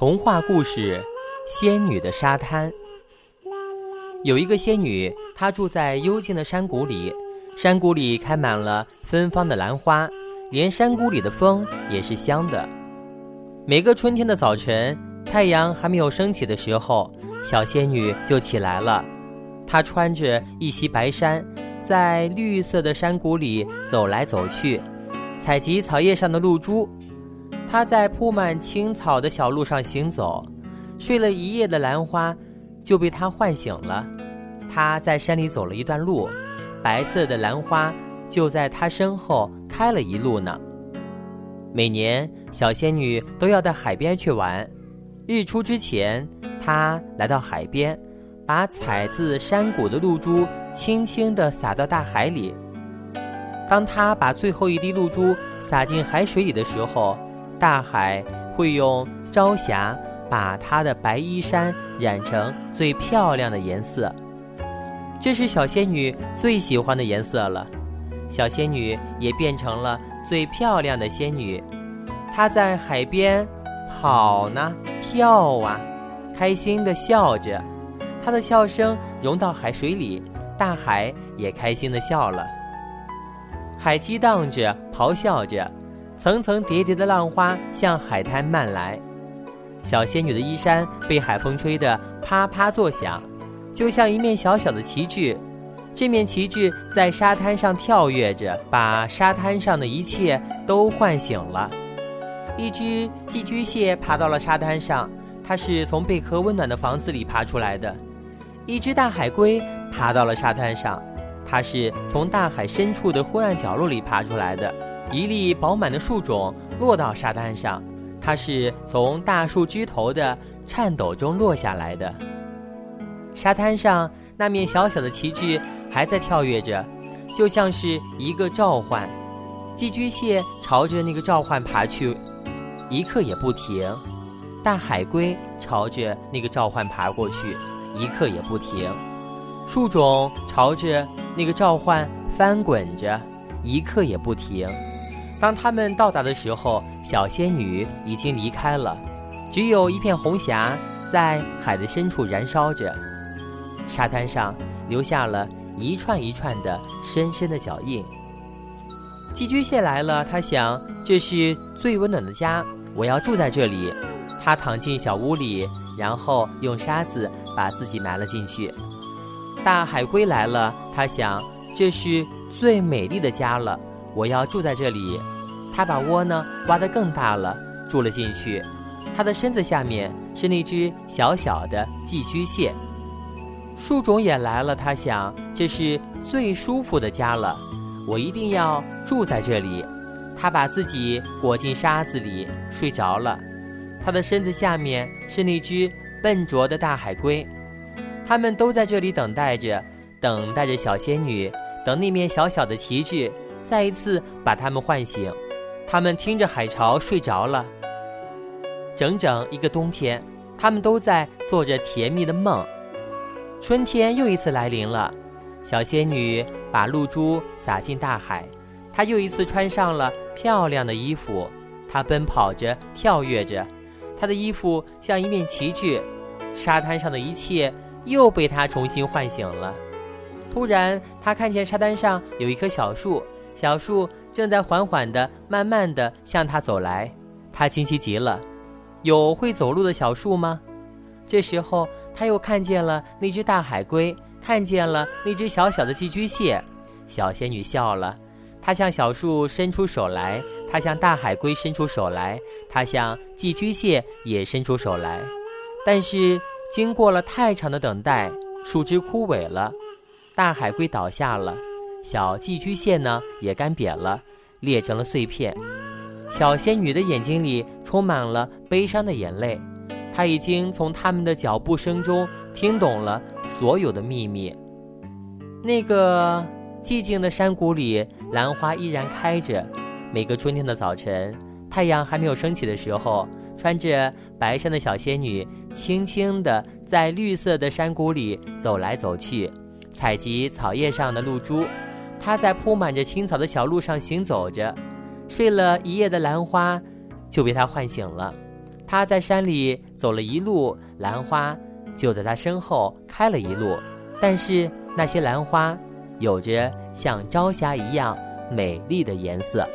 童话故事《仙女的沙滩》。有一个仙女，她住在幽静的山谷里，山谷里开满了芬芳的兰花，连山谷里的风也是香的。每个春天的早晨，太阳还没有升起的时候，小仙女就起来了。她穿着一袭白衫，在绿色的山谷里走来走去，采集草叶上的露珠。他在铺满青草的小路上行走，睡了一夜的兰花就被他唤醒了。他在山里走了一段路，白色的兰花就在他身后开了一路呢。每年，小仙女都要到海边去玩。日出之前，她来到海边，把采自山谷的露珠轻轻地洒到大海里。当她把最后一滴露珠洒进海水里的时候，大海会用朝霞把她的白衣衫染成最漂亮的颜色，这是小仙女最喜欢的颜色了。小仙女也变成了最漂亮的仙女，她在海边跑呢，跳啊，开心的笑着，她的笑声融到海水里，大海也开心的笑了，海激荡着，咆哮着。层层叠叠的浪花向海滩漫来，小仙女的衣衫被海风吹得啪啪作响，就像一面小小的旗帜。这面旗帜在沙滩上跳跃着，把沙滩上的一切都唤醒了。一只寄居蟹爬到了沙滩上，它是从贝壳温暖的房子里爬出来的。一只大海龟爬到了沙滩上，它是从大海深处的昏暗角落里爬出来的。一粒饱满的树种落到沙滩上，它是从大树枝头的颤抖中落下来的。沙滩上那面小小的旗帜还在跳跃着，就像是一个召唤。寄居蟹朝着那个召唤爬去，一刻也不停。大海龟朝着那个召唤爬过去，一刻也不停。树种朝着那个召唤翻滚着，一刻也不停。当他们到达的时候，小仙女已经离开了，只有一片红霞在海的深处燃烧着，沙滩上留下了一串一串的深深的脚印。寄居蟹来了，他想这是最温暖的家，我要住在这里。他躺进小屋里，然后用沙子把自己埋了进去。大海龟来了，他想这是最美丽的家了。我要住在这里，他把窝呢挖得更大了，住了进去。他的身子下面是那只小小的寄居蟹。树种也来了，他想这是最舒服的家了，我一定要住在这里。他把自己裹进沙子里睡着了。他的身子下面是那只笨拙的大海龟。他们都在这里等待着，等待着小仙女，等那面小小的旗帜。再一次把他们唤醒，他们听着海潮睡着了。整整一个冬天，他们都在做着甜蜜的梦。春天又一次来临了，小仙女把露珠洒进大海，她又一次穿上了漂亮的衣服。她奔跑着，跳跃着，她的衣服像一面旗帜。沙滩上的一切又被她重新唤醒了。突然，她看见沙滩上有一棵小树。小树正在缓缓地、慢慢地向他走来，他惊奇极了。有会走路的小树吗？这时候，他又看见了那只大海龟，看见了那只小小的寄居蟹。小仙女笑了，她向小树伸出手来，她向大海龟伸出手来，她向寄居蟹也伸出手来。但是，经过了太长的等待，树枝枯萎了，大海龟倒下了。小寄居蟹呢，也干瘪了，裂成了碎片。小仙女的眼睛里充满了悲伤的眼泪，她已经从他们的脚步声中听懂了所有的秘密。那个寂静的山谷里，兰花依然开着。每个春天的早晨，太阳还没有升起的时候，穿着白衫的小仙女轻轻地在绿色的山谷里走来走去，采集草叶上的露珠。他在铺满着青草的小路上行走着，睡了一夜的兰花就被他唤醒了。他在山里走了一路，兰花就在他身后开了一路。但是那些兰花有着像朝霞一样美丽的颜色。